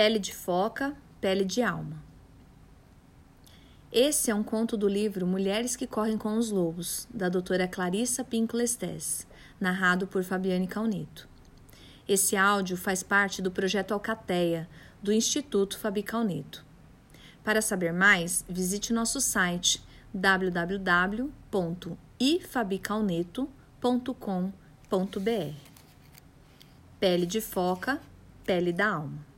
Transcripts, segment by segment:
Pele de foca, pele de alma. Esse é um conto do livro Mulheres que Correm com os Lobos, da doutora Clarissa Pinco Lestes, narrado por Fabiane Calneto. Esse áudio faz parte do projeto Alcateia, do Instituto Fabi Calneto. Para saber mais, visite nosso site www.ifabicalneto.com.br. Pele de foca, pele da alma.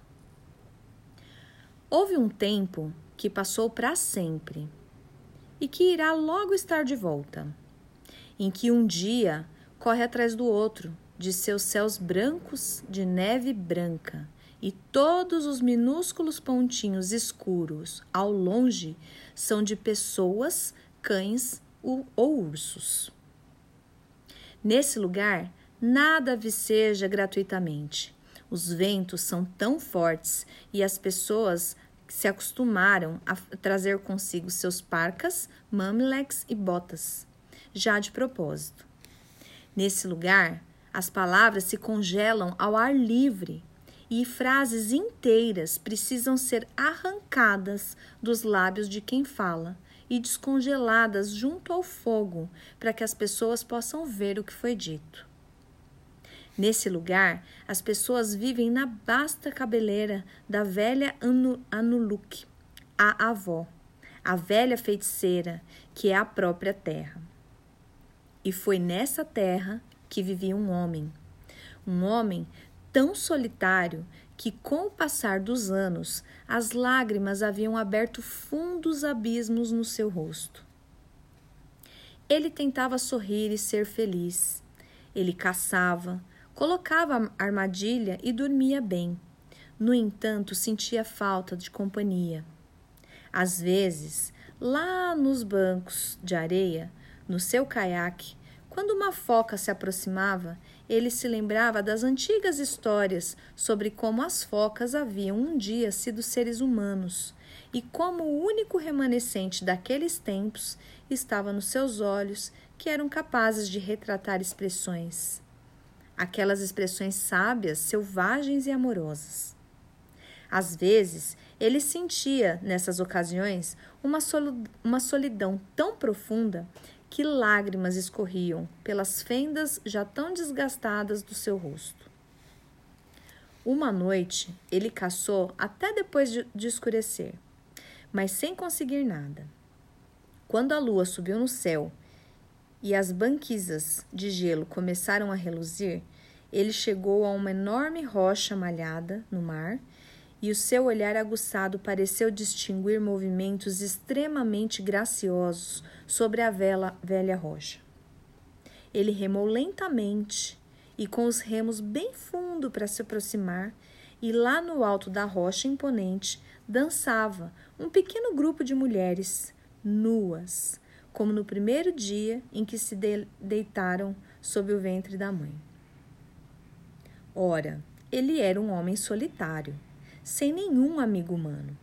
Houve um tempo que passou para sempre e que irá logo estar de volta, em que um dia corre atrás do outro, de seus céus brancos de neve branca, e todos os minúsculos pontinhos escuros ao longe são de pessoas, cães ou ursos. Nesse lugar, nada viceja gratuitamente. Os ventos são tão fortes e as pessoas se acostumaram a trazer consigo seus parcas, mamilex e botas, já de propósito. Nesse lugar, as palavras se congelam ao ar livre e frases inteiras precisam ser arrancadas dos lábios de quem fala e descongeladas junto ao fogo para que as pessoas possam ver o que foi dito. Nesse lugar, as pessoas vivem na basta cabeleira da velha Anu Anuluk, a avó, a velha feiticeira, que é a própria terra. E foi nessa terra que vivia um homem, um homem tão solitário que, com o passar dos anos, as lágrimas haviam aberto fundos abismos no seu rosto. Ele tentava sorrir e ser feliz. Ele caçava, Colocava armadilha e dormia bem. No entanto, sentia falta de companhia. Às vezes, lá nos bancos de areia, no seu caiaque, quando uma foca se aproximava, ele se lembrava das antigas histórias sobre como as focas haviam um dia sido seres humanos e como o único remanescente daqueles tempos estava nos seus olhos, que eram capazes de retratar expressões aquelas expressões sábias, selvagens e amorosas. Às vezes, ele sentia, nessas ocasiões, uma, solidão tão profunda que lágrimas escorriam pelas fendas já tão desgastadas do seu rosto. Uma noite, ele caçou até depois de, de escurecer, mas sem conseguir nada. Quando a lua subiu no céu e as banquisas de gelo começaram a reluzir, ele chegou a uma enorme rocha malhada no mar e o seu olhar aguçado pareceu distinguir movimentos extremamente graciosos sobre a vela, velha rocha. Ele remou lentamente e com os remos bem fundo para se aproximar, e lá no alto da rocha imponente dançava um pequeno grupo de mulheres nuas, como no primeiro dia em que se de deitaram sob o ventre da mãe. Ora, ele era um homem solitário, sem nenhum amigo humano,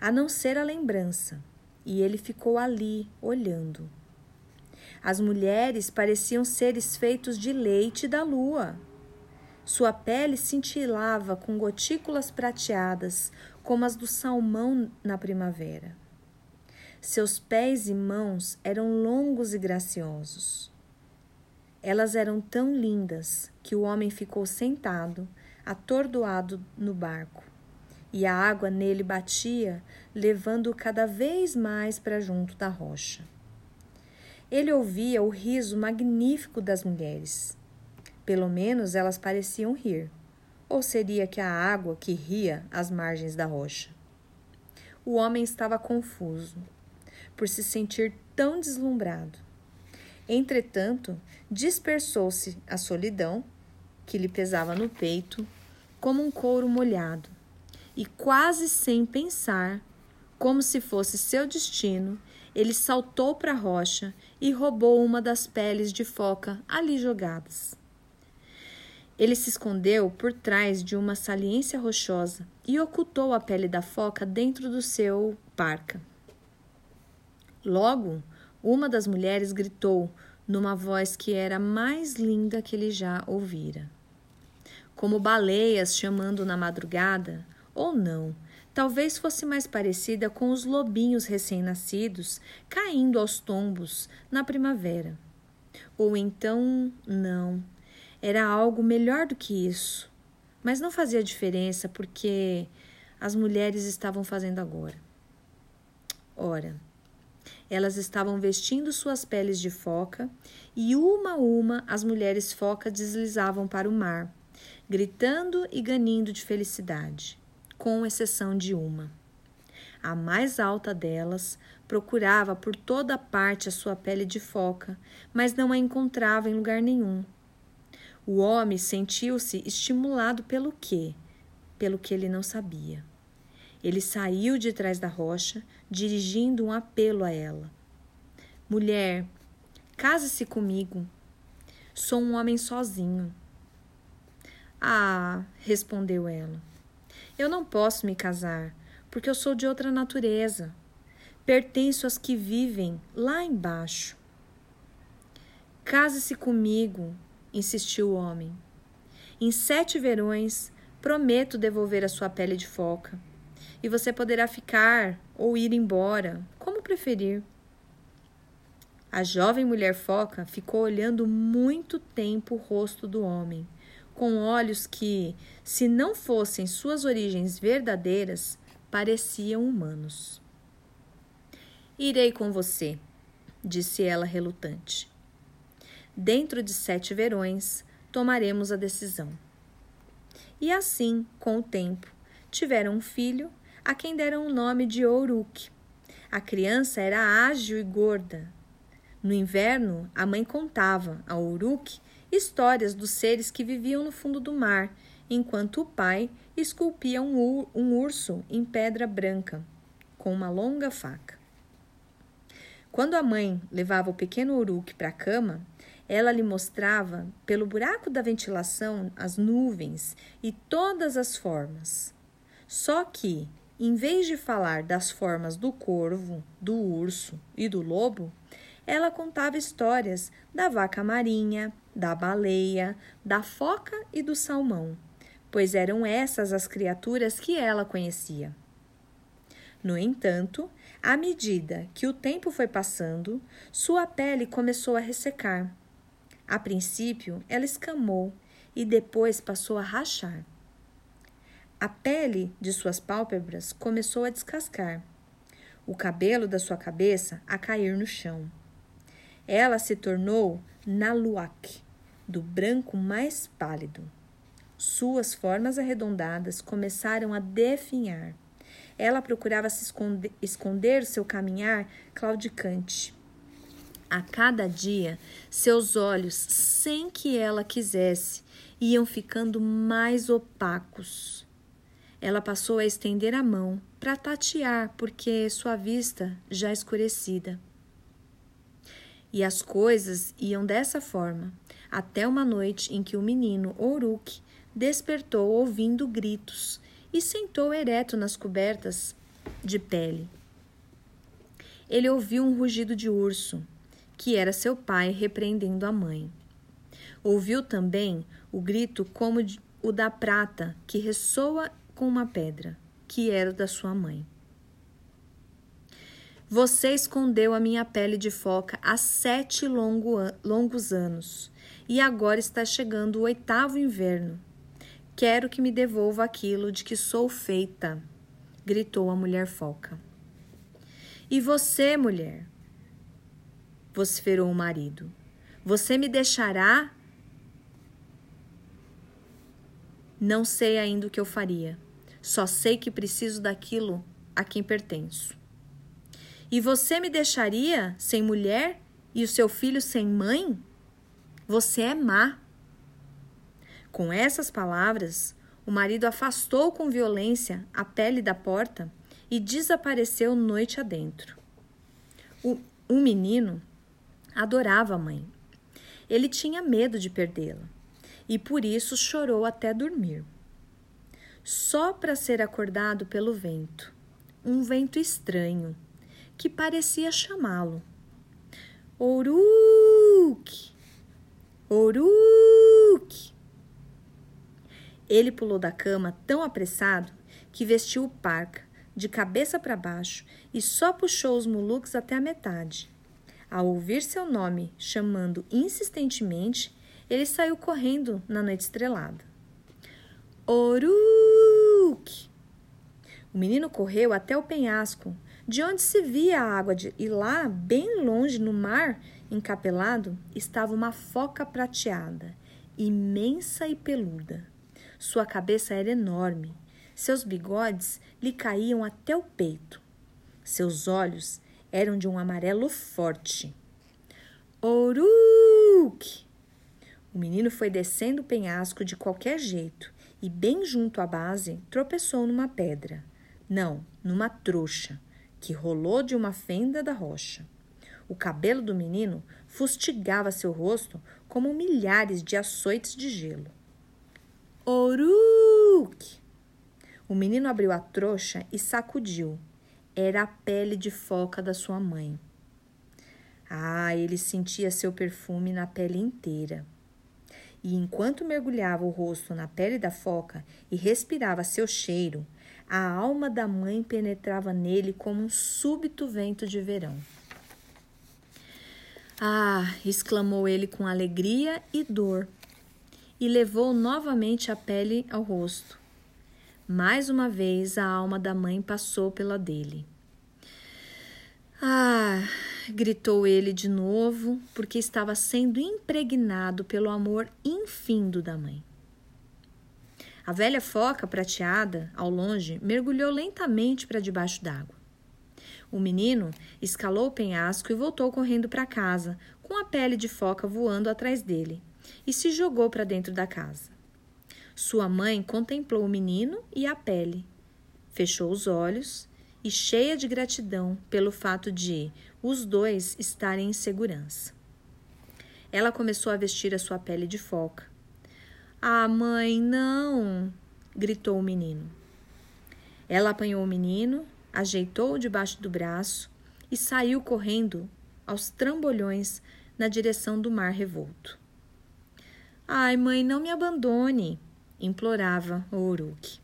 a não ser a lembrança, e ele ficou ali, olhando. As mulheres pareciam seres feitos de leite da lua. Sua pele cintilava com gotículas prateadas, como as do salmão na primavera. Seus pés e mãos eram longos e graciosos. Elas eram tão lindas que o homem ficou sentado, atordoado no barco, e a água nele batia, levando-o cada vez mais para junto da rocha. Ele ouvia o riso magnífico das mulheres. Pelo menos elas pareciam rir. Ou seria que a água que ria às margens da rocha? O homem estava confuso por se sentir tão deslumbrado. Entretanto, dispersou-se a solidão que lhe pesava no peito como um couro molhado, e quase sem pensar, como se fosse seu destino, ele saltou para a rocha e roubou uma das peles de foca ali jogadas. Ele se escondeu por trás de uma saliência rochosa e ocultou a pele da foca dentro do seu parca. Logo, uma das mulheres gritou, numa voz que era mais linda que ele já ouvira. Como baleias chamando na madrugada, Ou não, talvez fosse mais parecida com os lobinhos recém-nascidos caindo aos tombos na primavera. Ou então, não, era algo melhor do que isso. Mas não fazia diferença porque as mulheres estavam fazendo agora. Ora, elas estavam vestindo suas peles de foca e uma a uma as mulheres foca deslizavam para o mar, gritando e ganindo de felicidade, com exceção de uma. A mais alta delas procurava por toda parte a sua pele de foca, mas não a encontrava em lugar nenhum. O homem sentiu-se estimulado pelo quê? Pelo que ele não sabia. Ele saiu de trás da rocha, dirigindo um apelo a ela: Mulher, case-se comigo. Sou um homem sozinho. Ah, respondeu ela. Eu não posso me casar, porque eu sou de outra natureza. Pertenço às que vivem lá embaixo. Case-se comigo, insistiu o homem. Em sete verões, prometo devolver a sua pele de foca e você poderá ficar ou ir embora, como preferir. A jovem mulher foca ficou olhando muito tempo o rosto do homem, com olhos que, se não fossem suas origens verdadeiras, pareciam humanos. Irei com você, disse ela relutante. Dentro de sete verões, tomaremos a decisão. E assim, com o tempo, tiveram um filho a quem deram o nome de Ouruk. A criança era ágil e gorda. No inverno, a mãe contava a Ouruk histórias dos seres que viviam no fundo do mar, enquanto o pai esculpia um, ur um urso em pedra branca, com uma longa faca. Quando a mãe levava o pequeno Uruk para a cama, ela lhe mostrava, pelo buraco da ventilação, as nuvens e todas as formas. Só que, em vez de falar das formas do corvo, do urso e do lobo, ela contava histórias da vaca marinha, da baleia, da foca e do salmão, pois eram essas as criaturas que ela conhecia. No entanto, à medida que o tempo foi passando, sua pele começou a ressecar. A princípio, ela escamou e depois passou a rachar. A pele de suas pálpebras começou a descascar, o cabelo da sua cabeça a cair no chão. Ela se tornou Naluak, do branco mais pálido. Suas formas arredondadas começaram a definhar. Ela procurava se esconder, esconder seu caminhar claudicante. A cada dia, seus olhos, sem que ela quisesse, iam ficando mais opacos. Ela passou a estender a mão para tatear, porque sua vista já escurecida. E as coisas iam dessa forma, até uma noite em que o menino Ouruk despertou ouvindo gritos e sentou ereto nas cobertas de pele. Ele ouviu um rugido de urso, que era seu pai repreendendo a mãe. Ouviu também o grito como o da prata, que ressoa com uma pedra, que era da sua mãe. Você escondeu a minha pele de foca há sete longo an longos anos, e agora está chegando o oitavo inverno. Quero que me devolva aquilo de que sou feita, gritou a mulher foca. E você, mulher? vociferou o marido. Você me deixará? Não sei ainda o que eu faria. Só sei que preciso daquilo a quem pertenço. E você me deixaria sem mulher e o seu filho sem mãe? Você é má. Com essas palavras, o marido afastou com violência a pele da porta e desapareceu noite adentro. O, o menino adorava a mãe. Ele tinha medo de perdê-la e por isso chorou até dormir só para ser acordado pelo vento, um vento estranho, que parecia chamá-lo. Ouruk! Ouruk! Ele pulou da cama tão apressado que vestiu o parca de cabeça para baixo e só puxou os mulucos até a metade. Ao ouvir seu nome chamando insistentemente, ele saiu correndo na noite estrelada. Oruk! O menino correu até o penhasco, de onde se via a água, de, e lá, bem longe no mar encapelado, estava uma foca prateada, imensa e peluda. Sua cabeça era enorme, seus bigodes lhe caíam até o peito. Seus olhos eram de um amarelo forte. Oruk! O menino foi descendo o penhasco de qualquer jeito e, bem junto à base, tropeçou numa pedra. Não, numa trouxa, que rolou de uma fenda da rocha. O cabelo do menino fustigava seu rosto como milhares de açoites de gelo. Oruk! O menino abriu a trouxa e sacudiu. Era a pele de foca da sua mãe. Ah, ele sentia seu perfume na pele inteira. E enquanto mergulhava o rosto na pele da foca e respirava seu cheiro, a alma da mãe penetrava nele como um súbito vento de verão. Ah! exclamou ele com alegria e dor, e levou novamente a pele ao rosto. Mais uma vez a alma da mãe passou pela dele. Ah! gritou ele de novo, porque estava sendo impregnado pelo amor infindo da mãe. A velha foca prateada, ao longe, mergulhou lentamente para debaixo d'água. O menino escalou o penhasco e voltou correndo para casa, com a pele de foca voando atrás dele, e se jogou para dentro da casa. Sua mãe contemplou o menino e a pele, fechou os olhos e, cheia de gratidão pelo fato de os dois estarem em segurança. Ela começou a vestir a sua pele de foca. Ah, mãe, não! gritou o menino. Ela apanhou o menino, ajeitou-o debaixo do braço e saiu correndo aos trambolhões na direção do mar revolto. Ai, mãe, não me abandone! implorava o Uruk.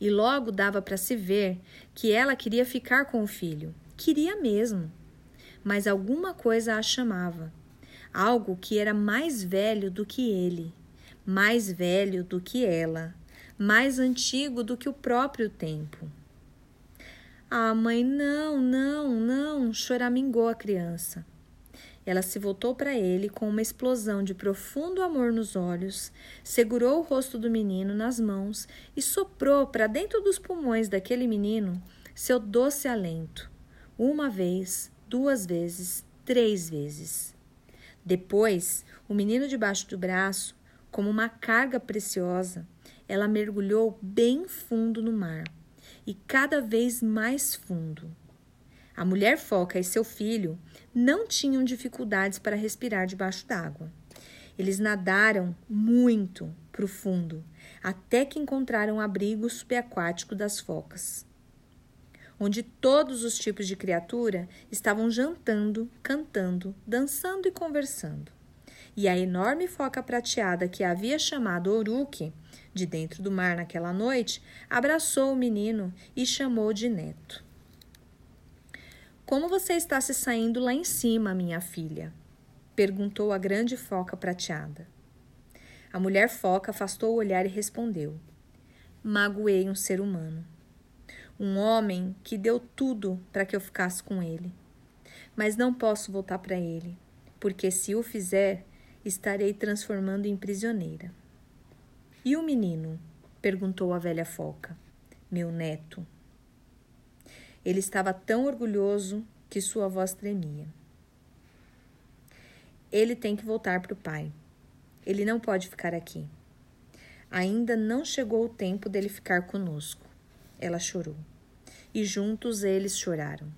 E logo dava para se ver que ela queria ficar com o filho. Queria mesmo. Mas alguma coisa a chamava. Algo que era mais velho do que ele, mais velho do que ela, mais antigo do que o próprio tempo. Ah, mãe, não, não, não, choramingou a criança. Ela se voltou para ele com uma explosão de profundo amor nos olhos, segurou o rosto do menino nas mãos e soprou para dentro dos pulmões daquele menino seu doce alento. Uma vez, duas vezes, três vezes. Depois, o menino debaixo do braço, como uma carga preciosa, ela mergulhou bem fundo no mar e cada vez mais fundo. A mulher foca e seu filho não tinham dificuldades para respirar debaixo d'água. Eles nadaram muito profundo até que encontraram o abrigo subaquático das focas, onde todos os tipos de criatura estavam jantando, cantando, dançando e conversando. E a enorme foca prateada que havia chamado Oruque de dentro do mar naquela noite abraçou o menino e chamou de neto. Como você está se saindo lá em cima, minha filha? perguntou a grande foca prateada. A mulher foca afastou o olhar e respondeu: Magoei um ser humano. Um homem que deu tudo para que eu ficasse com ele. Mas não posso voltar para ele, porque se o fizer, estarei transformando em prisioneira. E o menino? perguntou a velha foca. Meu neto. Ele estava tão orgulhoso que sua voz tremia. Ele tem que voltar para o pai. Ele não pode ficar aqui. Ainda não chegou o tempo dele ficar conosco. Ela chorou. E juntos eles choraram.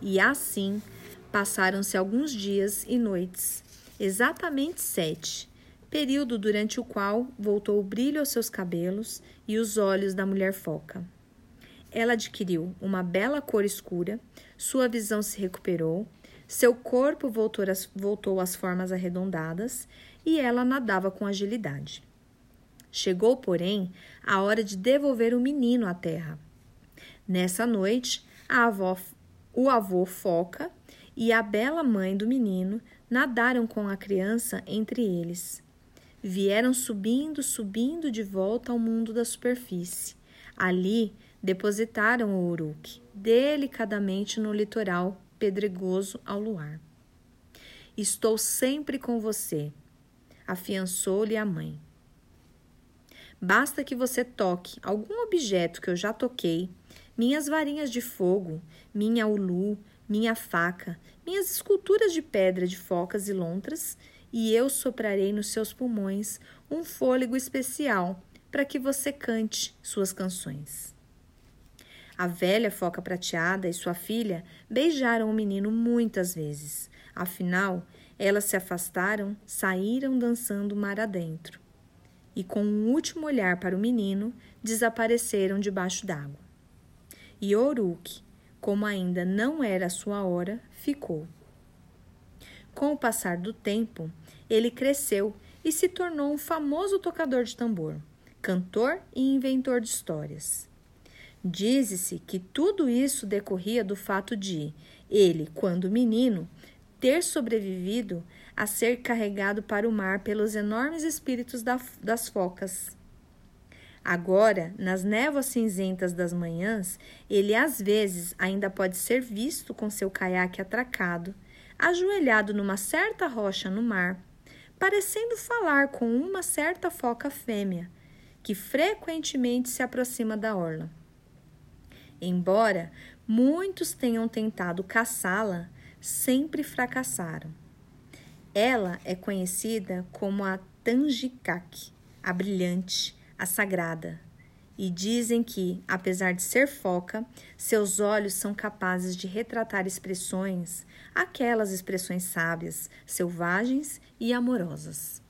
E assim passaram-se alguns dias e noites, exatamente sete, período durante o qual voltou o brilho aos seus cabelos e os olhos da mulher foca. Ela adquiriu uma bela cor escura, sua visão se recuperou, seu corpo voltou às, voltou às formas arredondadas e ela nadava com agilidade. Chegou, porém, a hora de devolver o menino à terra. Nessa noite, avó, o avô Foca e a bela mãe do menino nadaram com a criança entre eles. Vieram subindo, subindo de volta ao mundo da superfície. Ali depositaram o uruque, delicadamente no litoral pedregoso ao luar. Estou sempre com você, afiançou-lhe a mãe. Basta que você toque algum objeto que eu já toquei, minhas varinhas de fogo, minha ulu, minha faca, minhas esculturas de pedra de focas e lontras, e eu soprarei nos seus pulmões um fôlego especial para que você cante suas canções. A velha foca prateada e sua filha beijaram o menino muitas vezes. Afinal, elas se afastaram, saíram dançando mar adentro. E com um último olhar para o menino, desapareceram debaixo d'água. E Oruque, como ainda não era sua hora, ficou. Com o passar do tempo, ele cresceu e se tornou um famoso tocador de tambor, cantor e inventor de histórias. Diz-se que tudo isso decorria do fato de ele, quando menino, ter sobrevivido a ser carregado para o mar pelos enormes espíritos das focas. Agora, nas névoas cinzentas das manhãs, ele às vezes ainda pode ser visto com seu caiaque atracado, ajoelhado numa certa rocha no mar, parecendo falar com uma certa foca fêmea, que frequentemente se aproxima da orla. Embora muitos tenham tentado caçá-la, sempre fracassaram. Ela é conhecida como a Tangikak, a brilhante, a sagrada, e dizem que, apesar de ser foca, seus olhos são capazes de retratar expressões, aquelas expressões sábias, selvagens e amorosas.